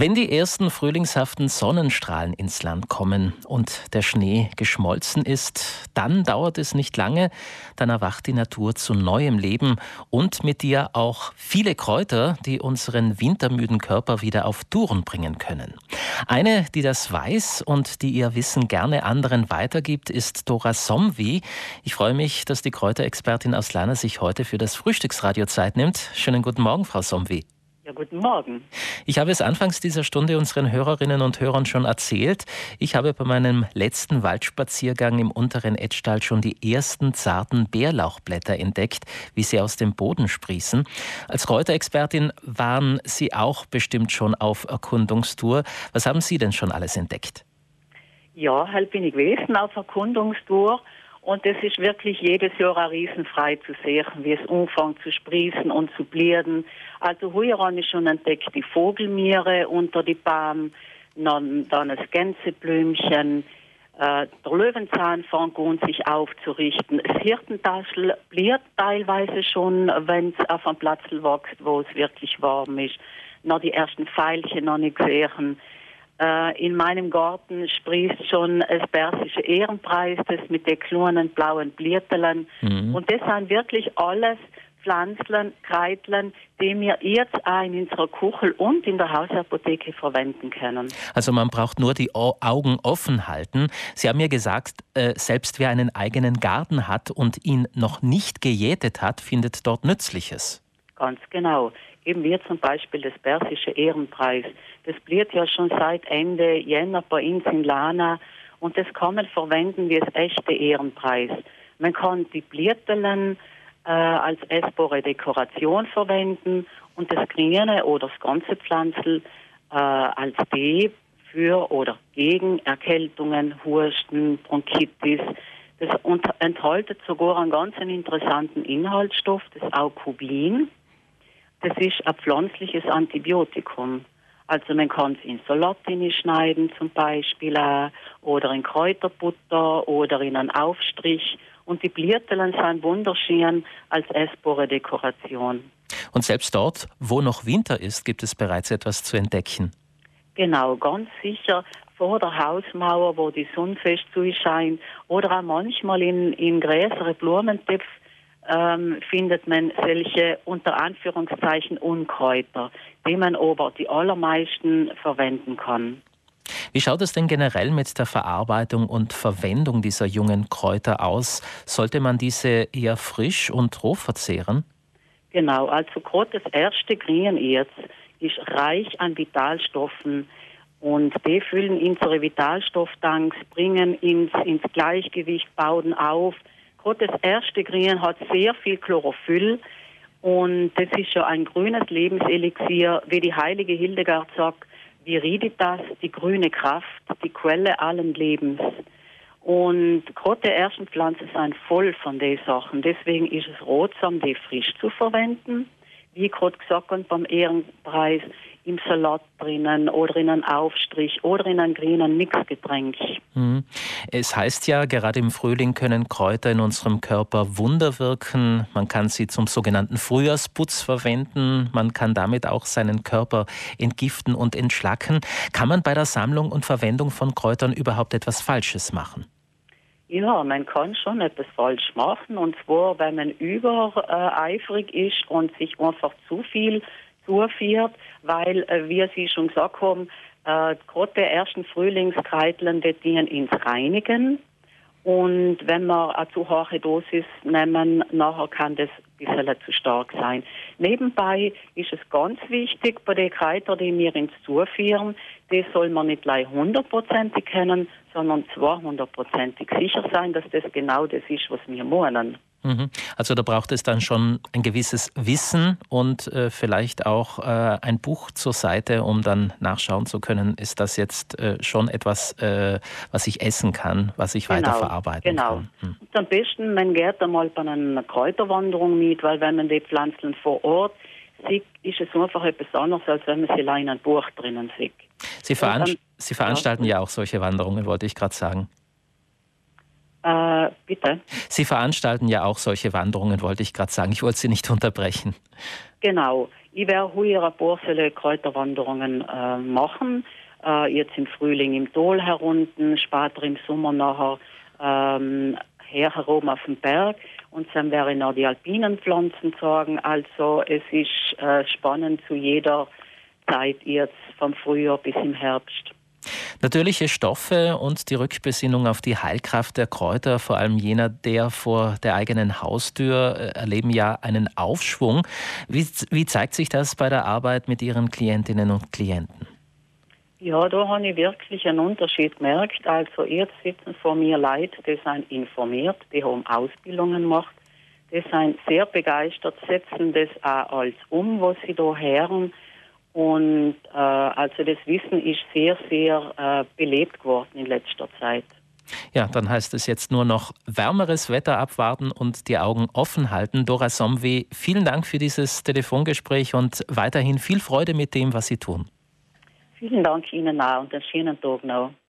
Wenn die ersten frühlingshaften Sonnenstrahlen ins Land kommen und der Schnee geschmolzen ist, dann dauert es nicht lange, dann erwacht die Natur zu neuem Leben und mit ihr auch viele Kräuter, die unseren wintermüden Körper wieder auf Touren bringen können. Eine, die das weiß und die ihr Wissen gerne anderen weitergibt, ist Dora Somvi. Ich freue mich, dass die Kräuterexpertin aus Lana sich heute für das Frühstücksradio Zeit nimmt. Schönen guten Morgen, Frau Somvi. Ja, guten Morgen. Ich habe es anfangs dieser Stunde unseren Hörerinnen und Hörern schon erzählt. Ich habe bei meinem letzten Waldspaziergang im unteren Etschtal schon die ersten zarten Bärlauchblätter entdeckt, wie sie aus dem Boden sprießen. Als Kräuterexpertin waren Sie auch bestimmt schon auf Erkundungstour. Was haben Sie denn schon alles entdeckt? Ja, halt bin ich gewesen auf Erkundungstour und es ist wirklich jedes Jahr ein Riesenfrei zu sehen, wie es anfängt zu sprießen und zu blieren. Also heuer habe ich schon entdeckt die Vogelmiere unter die Baum, dann, dann das Gänseblümchen, äh, der Löwenzahn fängt an, sich aufzurichten. Das Hirtentaschel bliert teilweise schon, wenn es auf einem Platz wächst, wo es wirklich warm ist. Noch die ersten Pfeilchen noch nicht gesehen. Äh, in meinem Garten sprießt schon das persische Ehrenpreis, das mit den kleinen blauen Blätterlen. Mhm. Und das sind wirklich alles Pflanzlen, Kreiteln, die wir jetzt auch in unserer Kuchel und in der Hausapotheke verwenden können. Also man braucht nur die Augen offen halten. Sie haben mir gesagt, äh, selbst wer einen eigenen Garten hat und ihn noch nicht gejätet hat, findet dort Nützliches. Ganz genau. Eben wir zum Beispiel das persische Ehrenpreis. Das blüht ja schon seit Ende Jänner bei uns in Lana und das kann man verwenden wie das echte Ehrenpreis. Man kann die Blätterlen äh, als essbare Dekoration verwenden und das Grüne oder das ganze Pflanzel äh, als Tee für oder gegen Erkältungen, Husten, Bronchitis. Das enthält sogar einen ganz interessanten Inhaltsstoff, das Aukubin. Das ist ein pflanzliches Antibiotikum. Also man kann es in Salatini schneiden zum Beispiel auch, oder in Kräuterbutter oder in einen Aufstrich. Und die Blierteln sind wunderschön als essbare Dekoration. Und selbst dort, wo noch Winter ist, gibt es bereits etwas zu entdecken. Genau, ganz sicher vor der Hausmauer, wo die Sonne fest zuscheint, oder auch manchmal in, in größere Blumentöpfe ähm, findet man solche unter Anführungszeichen Unkräuter, die man aber die allermeisten verwenden kann. Wie schaut es denn generell mit der Verarbeitung und Verwendung dieser jungen Kräuter aus? Sollte man diese eher frisch und roh verzehren? Genau, also gerade das erste Grün jetzt ist reich an Vitalstoffen und die füllen unsere Vitalstofftanks, bringen ins, ins Gleichgewicht, bauen auf, Gerade das erste Grün hat sehr viel Chlorophyll und das ist schon ein grünes Lebenselixier, wie die heilige Hildegard sagt, Viriditas, die grüne Kraft, die Quelle allen Lebens. Und gerade die ersten Pflanzen sind voll von den Sachen. Deswegen ist es rotsam, die frisch zu verwenden. Wie gerade gesagt beim Ehrenpreis, im Salat drinnen oder in einem Aufstrich oder in einem grünen Mixgetränk. Mhm. Es heißt ja, gerade im Frühling können Kräuter in unserem Körper Wunder wirken. Man kann sie zum sogenannten Frühjahrsputz verwenden. Man kann damit auch seinen Körper entgiften und entschlacken. Kann man bei der Sammlung und Verwendung von Kräutern überhaupt etwas Falsches machen? Ja, man kann schon etwas falsch machen. Und zwar, wenn man übereifrig ist und sich einfach zu viel zuführt, weil, äh, wie Sie schon gesagt haben, äh, gerade der ersten Frühlingskreiteln, die dienen ins Reinigen. Und wenn wir eine zu hohe Dosis nehmen, nachher kann das ein bisschen zu stark sein. Nebenbei ist es ganz wichtig, bei den Kräutern, die wir ins Zuführen, das soll man nicht gleich hundertprozentig kennen, sondern zweihundertprozentig sicher sein, dass das genau das ist, was wir meinen. Mhm. Also da braucht es dann schon ein gewisses Wissen und äh, vielleicht auch äh, ein Buch zur Seite, um dann nachschauen zu können, ist das jetzt äh, schon etwas, äh, was ich essen kann, was ich genau, weiterverarbeiten genau. kann. Genau. Mhm. Am besten, man geht einmal bei einer Kräuterwanderung mit, weil wenn man die Pflanzen vor Ort sieht, ist es einfach etwas anderes, als wenn man sie in einem Buch drinnen sieht. Sie, veranst dann, sie veranstalten ja. ja auch solche Wanderungen, wollte ich gerade sagen. Äh, bitte. Sie veranstalten ja auch solche Wanderungen, wollte ich gerade sagen. Ich wollte Sie nicht unterbrechen. Genau. Ich werde heuer ein paar Kräuterwanderungen äh, machen. Äh, jetzt im Frühling im Tal herunten, später im Sommer nachher ähm, her herum auf dem Berg und dann werde ich noch die alpinen Pflanzen sagen. Also es ist äh, spannend zu jeder Zeit jetzt vom Frühjahr bis im Herbst. Natürliche Stoffe und die Rückbesinnung auf die Heilkraft der Kräuter, vor allem jener der vor der eigenen Haustür, äh, erleben ja einen Aufschwung. Wie, wie zeigt sich das bei der Arbeit mit Ihren Klientinnen und Klienten? Ja, da habe ich wirklich einen Unterschied gemerkt. Also jetzt sitzen vor mir Leute, die sind informiert, die haben Ausbildungen gemacht, die sind sehr begeistert, setzen das auch als um, was sie da hören. Und äh, also das Wissen ist sehr, sehr äh, belebt geworden in letzter Zeit. Ja, dann heißt es jetzt nur noch wärmeres Wetter abwarten und die Augen offen halten. Dora Somwe, vielen Dank für dieses Telefongespräch und weiterhin viel Freude mit dem, was Sie tun. Vielen Dank Ihnen auch und einen schönen Tag noch.